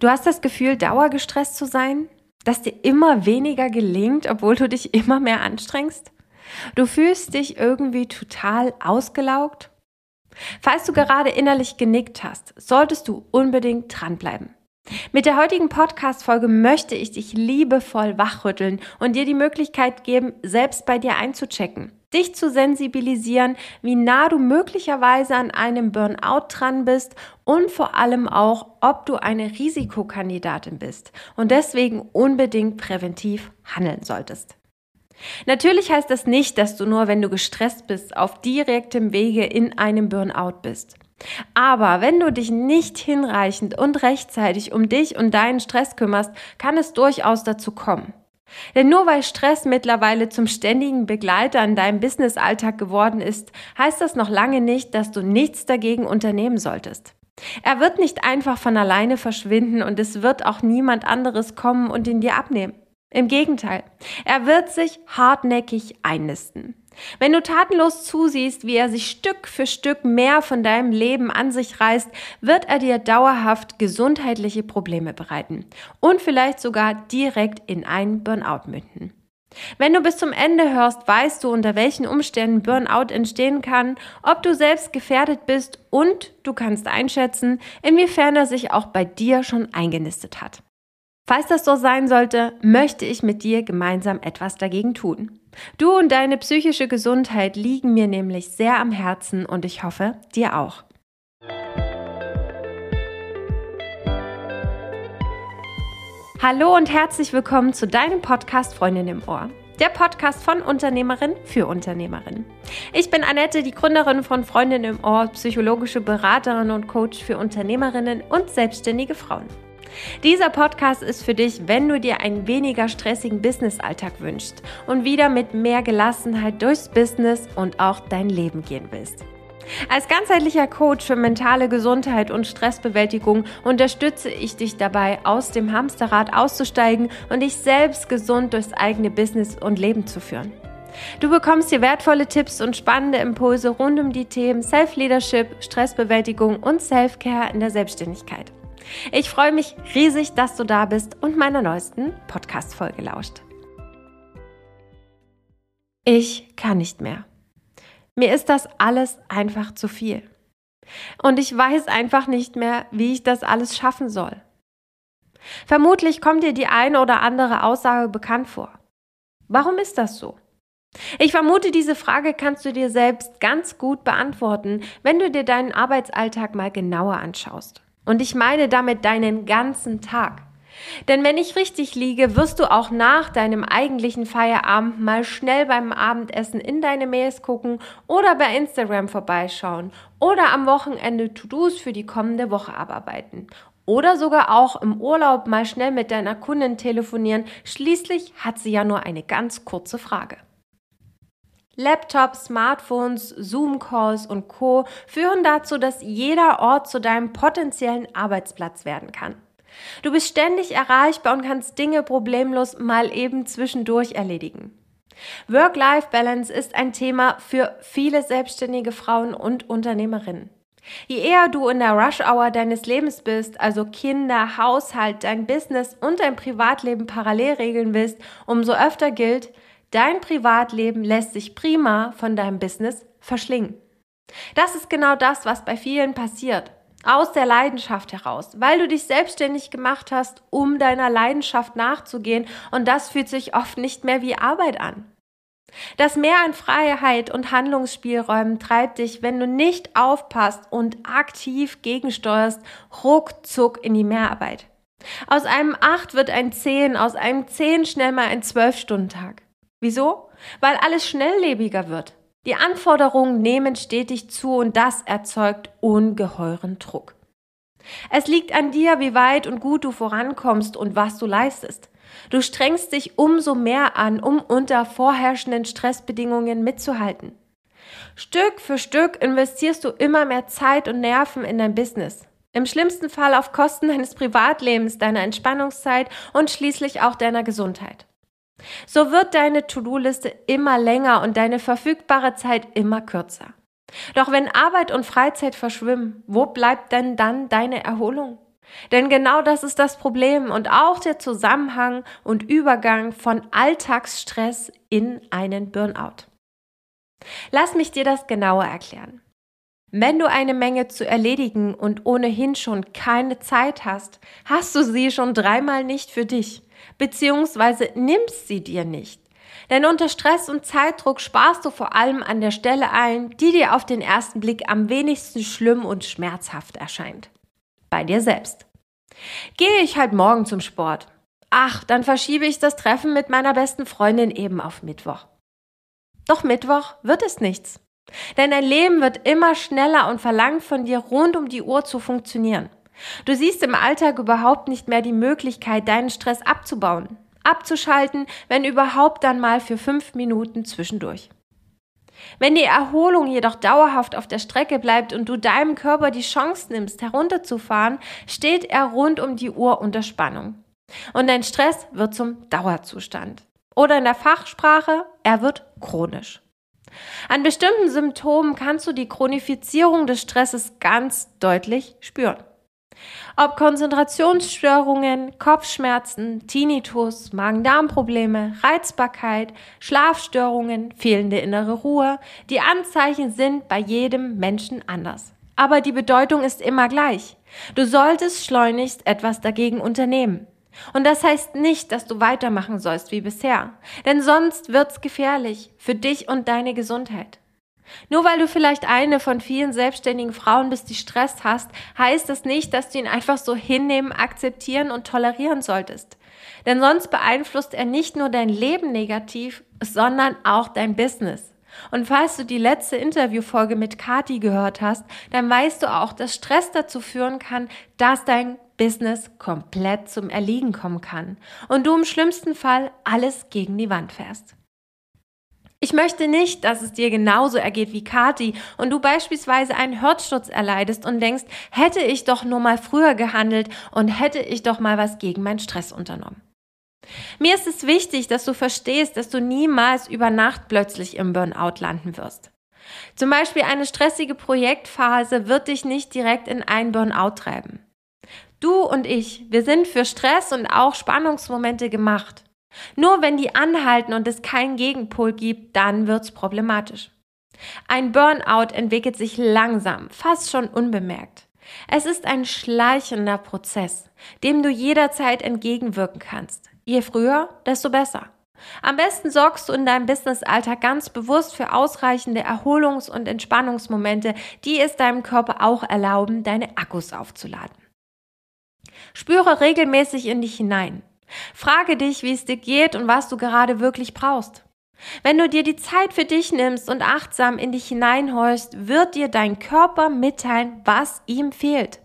Du hast das Gefühl, dauergestresst zu sein? Dass dir immer weniger gelingt, obwohl du dich immer mehr anstrengst? Du fühlst dich irgendwie total ausgelaugt? Falls du gerade innerlich genickt hast, solltest du unbedingt dranbleiben. Mit der heutigen Podcast-Folge möchte ich dich liebevoll wachrütteln und dir die Möglichkeit geben, selbst bei dir einzuchecken. Dich zu sensibilisieren, wie nah du möglicherweise an einem Burnout dran bist und vor allem auch, ob du eine Risikokandidatin bist und deswegen unbedingt präventiv handeln solltest. Natürlich heißt das nicht, dass du nur, wenn du gestresst bist, auf direktem Wege in einem Burnout bist. Aber wenn du dich nicht hinreichend und rechtzeitig um dich und deinen Stress kümmerst, kann es durchaus dazu kommen. Denn nur weil Stress mittlerweile zum ständigen Begleiter in deinem Businessalltag geworden ist, heißt das noch lange nicht, dass du nichts dagegen unternehmen solltest. Er wird nicht einfach von alleine verschwinden und es wird auch niemand anderes kommen und ihn dir abnehmen. Im Gegenteil, er wird sich hartnäckig einnisten. Wenn du tatenlos zusiehst, wie er sich Stück für Stück mehr von deinem Leben an sich reißt, wird er dir dauerhaft gesundheitliche Probleme bereiten und vielleicht sogar direkt in einen Burnout münden. Wenn du bis zum Ende hörst, weißt du, unter welchen Umständen Burnout entstehen kann, ob du selbst gefährdet bist und du kannst einschätzen, inwiefern er sich auch bei dir schon eingenistet hat. Falls das so sein sollte, möchte ich mit dir gemeinsam etwas dagegen tun. Du und deine psychische Gesundheit liegen mir nämlich sehr am Herzen und ich hoffe, dir auch. Hallo und herzlich willkommen zu deinem Podcast Freundin im Ohr. Der Podcast von Unternehmerin für Unternehmerin. Ich bin Annette, die Gründerin von Freundin im Ohr, psychologische Beraterin und Coach für Unternehmerinnen und selbstständige Frauen. Dieser Podcast ist für dich, wenn du dir einen weniger stressigen Businessalltag wünschst und wieder mit mehr Gelassenheit durchs Business und auch dein Leben gehen willst. Als ganzheitlicher Coach für mentale Gesundheit und Stressbewältigung unterstütze ich dich dabei, aus dem Hamsterrad auszusteigen und dich selbst gesund durchs eigene Business und Leben zu führen. Du bekommst hier wertvolle Tipps und spannende Impulse rund um die Themen Self-Leadership, Stressbewältigung und Self-Care in der Selbstständigkeit. Ich freue mich riesig, dass du da bist und meiner neuesten Podcast-Folge lauscht. Ich kann nicht mehr. Mir ist das alles einfach zu viel. Und ich weiß einfach nicht mehr, wie ich das alles schaffen soll. Vermutlich kommt dir die eine oder andere Aussage bekannt vor. Warum ist das so? Ich vermute, diese Frage kannst du dir selbst ganz gut beantworten, wenn du dir deinen Arbeitsalltag mal genauer anschaust. Und ich meine damit deinen ganzen Tag. Denn wenn ich richtig liege, wirst du auch nach deinem eigentlichen Feierabend mal schnell beim Abendessen in deine Mails gucken oder bei Instagram vorbeischauen oder am Wochenende To-Dos für die kommende Woche abarbeiten. Oder sogar auch im Urlaub mal schnell mit deiner Kundin telefonieren. Schließlich hat sie ja nur eine ganz kurze Frage. Laptops, Smartphones, Zoom-Calls und Co. führen dazu, dass jeder Ort zu deinem potenziellen Arbeitsplatz werden kann. Du bist ständig erreichbar und kannst Dinge problemlos mal eben zwischendurch erledigen. Work-Life-Balance ist ein Thema für viele selbstständige Frauen und Unternehmerinnen. Je eher du in der Rush-Hour deines Lebens bist, also Kinder, Haushalt, dein Business und dein Privatleben parallel regeln willst, umso öfter gilt, Dein Privatleben lässt sich prima von deinem Business verschlingen. Das ist genau das, was bei vielen passiert. Aus der Leidenschaft heraus, weil du dich selbstständig gemacht hast, um deiner Leidenschaft nachzugehen und das fühlt sich oft nicht mehr wie Arbeit an. Das Mehr an Freiheit und Handlungsspielräumen treibt dich, wenn du nicht aufpasst und aktiv gegensteuerst, ruckzuck in die Mehrarbeit. Aus einem 8 wird ein 10, aus einem 10 schnell mal ein 12-Stunden-Tag. Wieso? Weil alles schnelllebiger wird. Die Anforderungen nehmen stetig zu und das erzeugt ungeheuren Druck. Es liegt an dir, wie weit und gut du vorankommst und was du leistest. Du strengst dich umso mehr an, um unter vorherrschenden Stressbedingungen mitzuhalten. Stück für Stück investierst du immer mehr Zeit und Nerven in dein Business. Im schlimmsten Fall auf Kosten deines Privatlebens, deiner Entspannungszeit und schließlich auch deiner Gesundheit. So wird deine To-Do-Liste immer länger und deine verfügbare Zeit immer kürzer. Doch wenn Arbeit und Freizeit verschwimmen, wo bleibt denn dann deine Erholung? Denn genau das ist das Problem und auch der Zusammenhang und Übergang von Alltagsstress in einen Burnout. Lass mich dir das genauer erklären. Wenn du eine Menge zu erledigen und ohnehin schon keine Zeit hast, hast du sie schon dreimal nicht für dich, beziehungsweise nimmst sie dir nicht. Denn unter Stress und Zeitdruck sparst du vor allem an der Stelle ein, die dir auf den ersten Blick am wenigsten schlimm und schmerzhaft erscheint. Bei dir selbst. Gehe ich halt morgen zum Sport. Ach, dann verschiebe ich das Treffen mit meiner besten Freundin eben auf Mittwoch. Doch Mittwoch wird es nichts. Denn dein Leben wird immer schneller und verlangt von dir rund um die Uhr zu funktionieren. Du siehst im Alltag überhaupt nicht mehr die Möglichkeit, deinen Stress abzubauen, abzuschalten, wenn überhaupt dann mal für fünf Minuten zwischendurch. Wenn die Erholung jedoch dauerhaft auf der Strecke bleibt und du deinem Körper die Chance nimmst, herunterzufahren, steht er rund um die Uhr unter Spannung. Und dein Stress wird zum Dauerzustand. Oder in der Fachsprache, er wird chronisch. An bestimmten Symptomen kannst du die Chronifizierung des Stresses ganz deutlich spüren. Ob Konzentrationsstörungen, Kopfschmerzen, Tinnitus, Magen-Darm-Probleme, Reizbarkeit, Schlafstörungen, fehlende innere Ruhe, die Anzeichen sind bei jedem Menschen anders. Aber die Bedeutung ist immer gleich. Du solltest schleunigst etwas dagegen unternehmen. Und das heißt nicht, dass du weitermachen sollst wie bisher, denn sonst wird's gefährlich für dich und deine Gesundheit. Nur weil du vielleicht eine von vielen selbstständigen Frauen bist, die Stress hast, heißt das nicht, dass du ihn einfach so hinnehmen, akzeptieren und tolerieren solltest. Denn sonst beeinflusst er nicht nur dein Leben negativ, sondern auch dein Business. Und falls du die letzte Interviewfolge mit Kati gehört hast, dann weißt du auch, dass Stress dazu führen kann, dass dein Business komplett zum Erliegen kommen kann und du im schlimmsten Fall alles gegen die Wand fährst. Ich möchte nicht, dass es dir genauso ergeht wie Kati und du beispielsweise einen Herzsturz erleidest und denkst, hätte ich doch nur mal früher gehandelt und hätte ich doch mal was gegen meinen Stress unternommen. Mir ist es wichtig, dass du verstehst, dass du niemals über Nacht plötzlich im Burnout landen wirst. Zum Beispiel eine stressige Projektphase wird dich nicht direkt in einen Burnout treiben. Du und ich, wir sind für Stress und auch Spannungsmomente gemacht. Nur wenn die anhalten und es keinen Gegenpol gibt, dann wird's problematisch. Ein Burnout entwickelt sich langsam, fast schon unbemerkt. Es ist ein schleichender Prozess, dem du jederzeit entgegenwirken kannst. Je früher, desto besser. Am besten sorgst du in deinem Businessalltag ganz bewusst für ausreichende Erholungs- und Entspannungsmomente, die es deinem Körper auch erlauben, deine Akkus aufzuladen. Spüre regelmäßig in dich hinein. Frage dich, wie es dir geht und was du gerade wirklich brauchst. Wenn du dir die Zeit für dich nimmst und achtsam in dich hineinhorchst, wird dir dein Körper mitteilen, was ihm fehlt.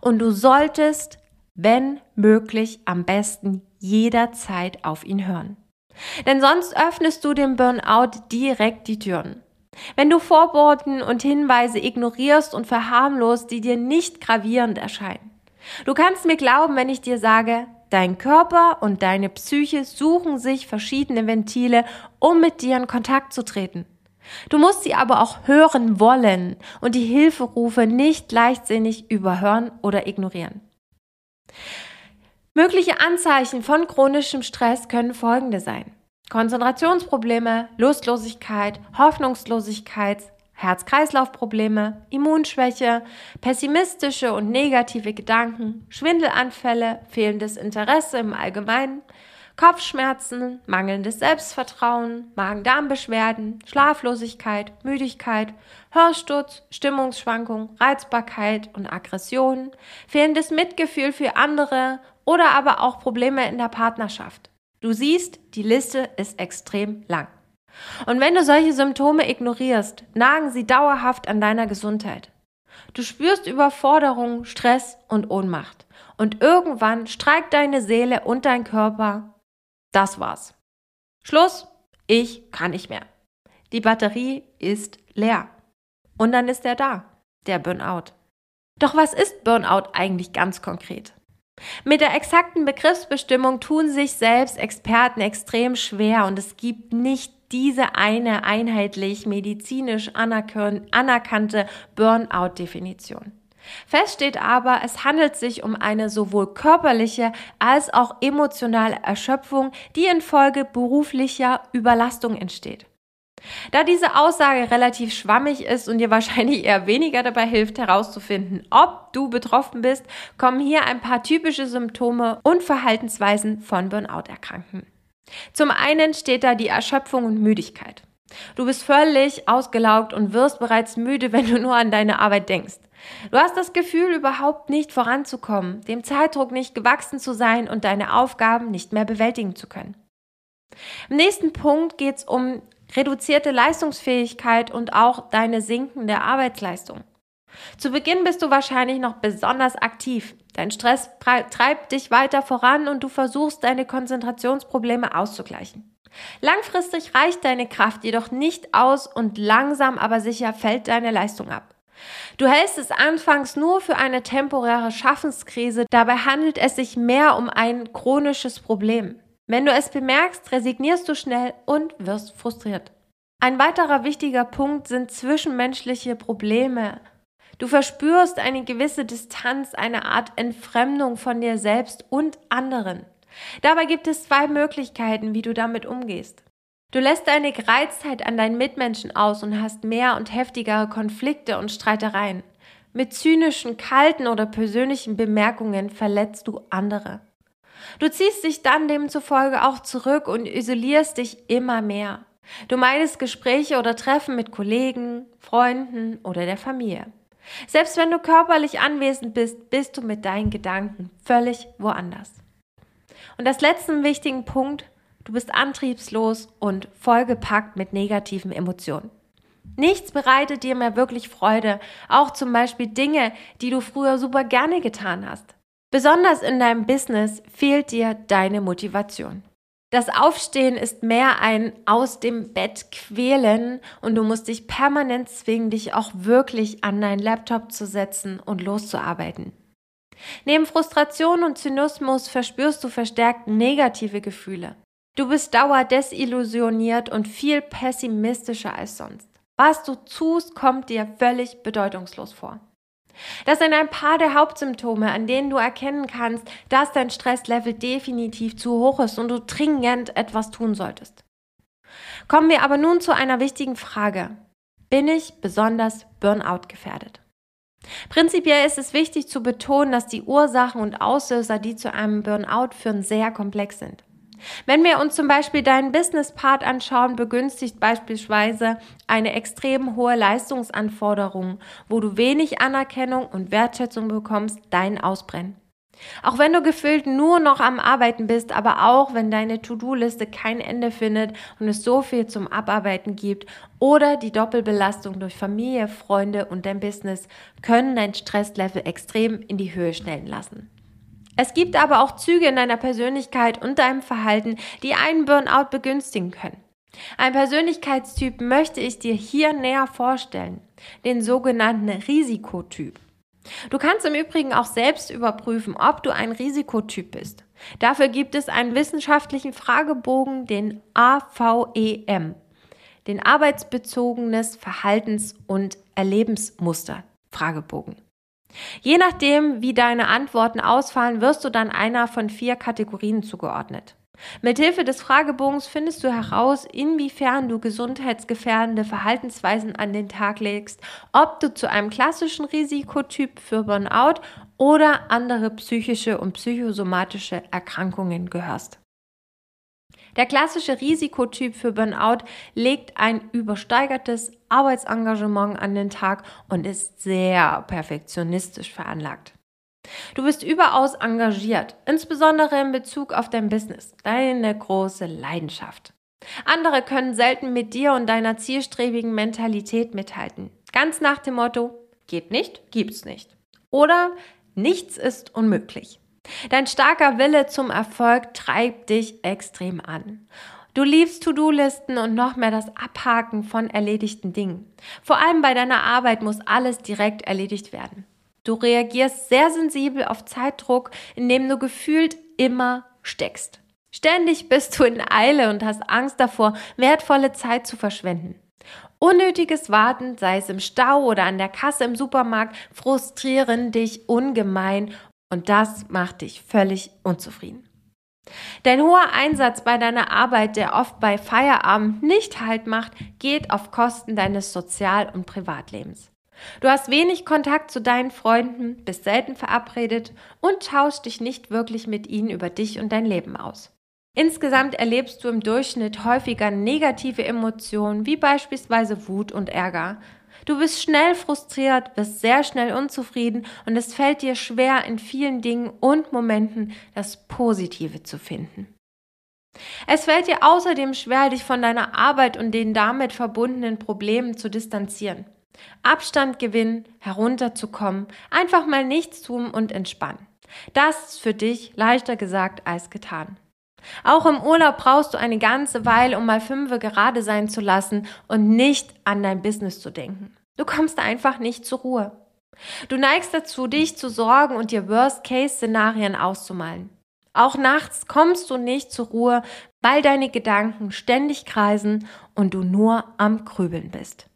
Und du solltest, wenn möglich, am besten jederzeit auf ihn hören. Denn sonst öffnest du dem Burnout direkt die Türen. Wenn du Vorboten und Hinweise ignorierst und verharmlost, die dir nicht gravierend erscheinen. Du kannst mir glauben, wenn ich dir sage, Dein Körper und deine Psyche suchen sich verschiedene Ventile, um mit dir in Kontakt zu treten. Du musst sie aber auch hören wollen und die Hilferufe nicht leichtsinnig überhören oder ignorieren. Mögliche Anzeichen von chronischem Stress können folgende sein. Konzentrationsprobleme, Lustlosigkeit, Hoffnungslosigkeit, Herz-Kreislauf-Probleme, Immunschwäche, pessimistische und negative Gedanken, Schwindelanfälle, fehlendes Interesse im Allgemeinen, Kopfschmerzen, mangelndes Selbstvertrauen, Magen-Darm-Beschwerden, Schlaflosigkeit, Müdigkeit, Hörsturz, Stimmungsschwankung, Reizbarkeit und Aggression, fehlendes Mitgefühl für andere oder aber auch Probleme in der Partnerschaft. Du siehst, die Liste ist extrem lang. Und wenn du solche Symptome ignorierst, nagen sie dauerhaft an deiner Gesundheit. Du spürst Überforderung, Stress und Ohnmacht. Und irgendwann streikt deine Seele und dein Körper. Das war's. Schluss, ich kann nicht mehr. Die Batterie ist leer. Und dann ist er da, der Burnout. Doch was ist Burnout eigentlich ganz konkret? Mit der exakten Begriffsbestimmung tun sich selbst Experten extrem schwer und es gibt nicht diese eine einheitlich medizinisch anerkannte Burnout-Definition. Fest steht aber, es handelt sich um eine sowohl körperliche als auch emotionale Erschöpfung, die infolge beruflicher Überlastung entsteht. Da diese Aussage relativ schwammig ist und dir wahrscheinlich eher weniger dabei hilft herauszufinden, ob du betroffen bist, kommen hier ein paar typische Symptome und Verhaltensweisen von Burnout-Erkrankten. Zum einen steht da die Erschöpfung und Müdigkeit. Du bist völlig ausgelaugt und wirst bereits müde, wenn du nur an deine Arbeit denkst. Du hast das Gefühl, überhaupt nicht voranzukommen, dem Zeitdruck nicht gewachsen zu sein und deine Aufgaben nicht mehr bewältigen zu können. Im nächsten Punkt geht es um reduzierte Leistungsfähigkeit und auch deine sinkende Arbeitsleistung. Zu Beginn bist du wahrscheinlich noch besonders aktiv. Dein Stress treibt dich weiter voran und du versuchst deine Konzentrationsprobleme auszugleichen. Langfristig reicht deine Kraft jedoch nicht aus und langsam aber sicher fällt deine Leistung ab. Du hältst es anfangs nur für eine temporäre Schaffenskrise, dabei handelt es sich mehr um ein chronisches Problem. Wenn du es bemerkst, resignierst du schnell und wirst frustriert. Ein weiterer wichtiger Punkt sind zwischenmenschliche Probleme. Du verspürst eine gewisse Distanz, eine Art Entfremdung von dir selbst und anderen. Dabei gibt es zwei Möglichkeiten, wie du damit umgehst. Du lässt deine Gereiztheit an deinen Mitmenschen aus und hast mehr und heftigere Konflikte und Streitereien. Mit zynischen, kalten oder persönlichen Bemerkungen verletzt du andere. Du ziehst dich dann demzufolge auch zurück und isolierst dich immer mehr. Du meidest Gespräche oder Treffen mit Kollegen, Freunden oder der Familie. Selbst wenn du körperlich anwesend bist, bist du mit deinen Gedanken völlig woanders. Und das letzte wichtigen Punkt, du bist antriebslos und vollgepackt mit negativen Emotionen. Nichts bereitet dir mehr wirklich Freude, auch zum Beispiel Dinge, die du früher super gerne getan hast. Besonders in deinem Business fehlt dir deine Motivation. Das Aufstehen ist mehr ein aus dem Bett quälen und du musst dich permanent zwingen, dich auch wirklich an deinen Laptop zu setzen und loszuarbeiten. Neben Frustration und Zynismus verspürst du verstärkt negative Gefühle. Du bist dauerdesillusioniert und viel pessimistischer als sonst. Was du tust, kommt dir völlig bedeutungslos vor. Das sind ein paar der Hauptsymptome, an denen du erkennen kannst, dass dein Stresslevel definitiv zu hoch ist und du dringend etwas tun solltest. Kommen wir aber nun zu einer wichtigen Frage. Bin ich besonders Burnout gefährdet? Prinzipiell ist es wichtig zu betonen, dass die Ursachen und Auslöser, die zu einem Burnout führen, sehr komplex sind. Wenn wir uns zum Beispiel deinen Business-Part anschauen, begünstigt beispielsweise eine extrem hohe Leistungsanforderung, wo du wenig Anerkennung und Wertschätzung bekommst, dein Ausbrennen. Auch wenn du gefühlt nur noch am Arbeiten bist, aber auch wenn deine To-Do-Liste kein Ende findet und es so viel zum Abarbeiten gibt oder die Doppelbelastung durch Familie, Freunde und dein Business können dein Stresslevel extrem in die Höhe stellen lassen. Es gibt aber auch Züge in deiner Persönlichkeit und deinem Verhalten, die einen Burnout begünstigen können. Ein Persönlichkeitstyp möchte ich dir hier näher vorstellen, den sogenannten Risikotyp. Du kannst im Übrigen auch selbst überprüfen, ob du ein Risikotyp bist. Dafür gibt es einen wissenschaftlichen Fragebogen, den AVEM, den Arbeitsbezogenes Verhaltens- und Erlebensmuster Fragebogen. Je nachdem, wie deine Antworten ausfallen, wirst du dann einer von vier Kategorien zugeordnet. Mithilfe des Fragebogens findest du heraus, inwiefern du gesundheitsgefährdende Verhaltensweisen an den Tag legst, ob du zu einem klassischen Risikotyp für Burnout oder andere psychische und psychosomatische Erkrankungen gehörst. Der klassische Risikotyp für Burnout legt ein übersteigertes Arbeitsengagement an den Tag und ist sehr perfektionistisch veranlagt. Du bist überaus engagiert, insbesondere in Bezug auf dein Business, deine große Leidenschaft. Andere können selten mit dir und deiner zielstrebigen Mentalität mithalten. Ganz nach dem Motto, geht nicht, gibt's nicht. Oder nichts ist unmöglich. Dein starker Wille zum Erfolg treibt dich extrem an. Du liebst To-Do-Listen und noch mehr das Abhaken von erledigten Dingen. Vor allem bei deiner Arbeit muss alles direkt erledigt werden. Du reagierst sehr sensibel auf Zeitdruck, indem du gefühlt immer steckst. Ständig bist du in Eile und hast Angst davor, wertvolle Zeit zu verschwenden. Unnötiges Warten, sei es im Stau oder an der Kasse im Supermarkt, frustrieren dich ungemein und das macht dich völlig unzufrieden. Dein hoher Einsatz bei deiner Arbeit, der oft bei Feierabend nicht Halt macht, geht auf Kosten deines Sozial- und Privatlebens. Du hast wenig Kontakt zu deinen Freunden, bist selten verabredet und tauschst dich nicht wirklich mit ihnen über dich und dein Leben aus. Insgesamt erlebst du im Durchschnitt häufiger negative Emotionen wie beispielsweise Wut und Ärger. Du bist schnell frustriert, bist sehr schnell unzufrieden und es fällt dir schwer, in vielen Dingen und Momenten das Positive zu finden. Es fällt dir außerdem schwer, dich von deiner Arbeit und den damit verbundenen Problemen zu distanzieren. Abstand gewinnen, herunterzukommen, einfach mal nichts tun und entspannen. Das ist für dich leichter gesagt als getan. Auch im Urlaub brauchst du eine ganze Weile, um mal fünfe gerade sein zu lassen und nicht an dein Business zu denken. Du kommst einfach nicht zur Ruhe. Du neigst dazu, dich zu sorgen und dir Worst-Case-Szenarien auszumalen. Auch nachts kommst du nicht zur Ruhe, weil deine Gedanken ständig kreisen und du nur am Grübeln bist.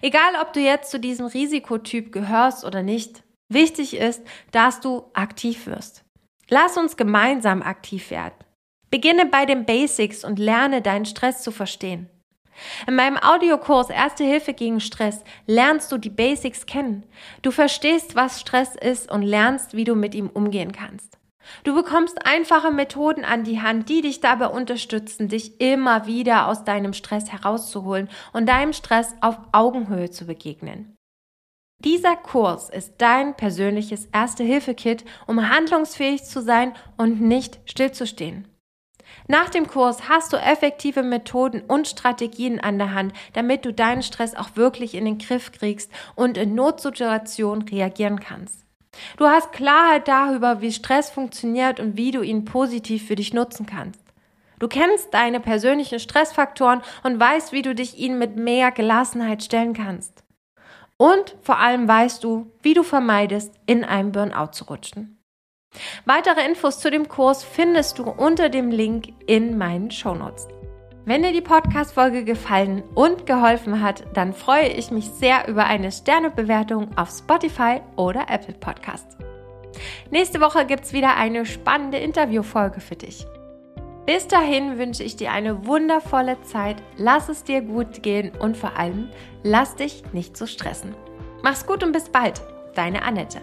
Egal, ob du jetzt zu diesem Risikotyp gehörst oder nicht, wichtig ist, dass du aktiv wirst. Lass uns gemeinsam aktiv werden. Beginne bei den Basics und lerne deinen Stress zu verstehen. In meinem Audiokurs Erste Hilfe gegen Stress lernst du die Basics kennen. Du verstehst, was Stress ist und lernst, wie du mit ihm umgehen kannst. Du bekommst einfache Methoden an die Hand, die dich dabei unterstützen, dich immer wieder aus deinem Stress herauszuholen und deinem Stress auf Augenhöhe zu begegnen. Dieser Kurs ist dein persönliches Erste-Hilfe-Kit, um handlungsfähig zu sein und nicht stillzustehen. Nach dem Kurs hast du effektive Methoden und Strategien an der Hand, damit du deinen Stress auch wirklich in den Griff kriegst und in Notsituationen reagieren kannst. Du hast Klarheit darüber, wie Stress funktioniert und wie du ihn positiv für dich nutzen kannst. Du kennst deine persönlichen Stressfaktoren und weißt, wie du dich ihnen mit mehr Gelassenheit stellen kannst. Und vor allem weißt du, wie du vermeidest, in einem Burnout zu rutschen. Weitere Infos zu dem Kurs findest du unter dem Link in meinen Shownotes. Wenn dir die Podcast-Folge gefallen und geholfen hat, dann freue ich mich sehr über eine Sternebewertung auf Spotify oder Apple Podcast. Nächste Woche gibt es wieder eine spannende Interviewfolge für dich. Bis dahin wünsche ich dir eine wundervolle Zeit, lass es dir gut gehen und vor allem lass dich nicht so stressen. Mach's gut und bis bald, deine Annette.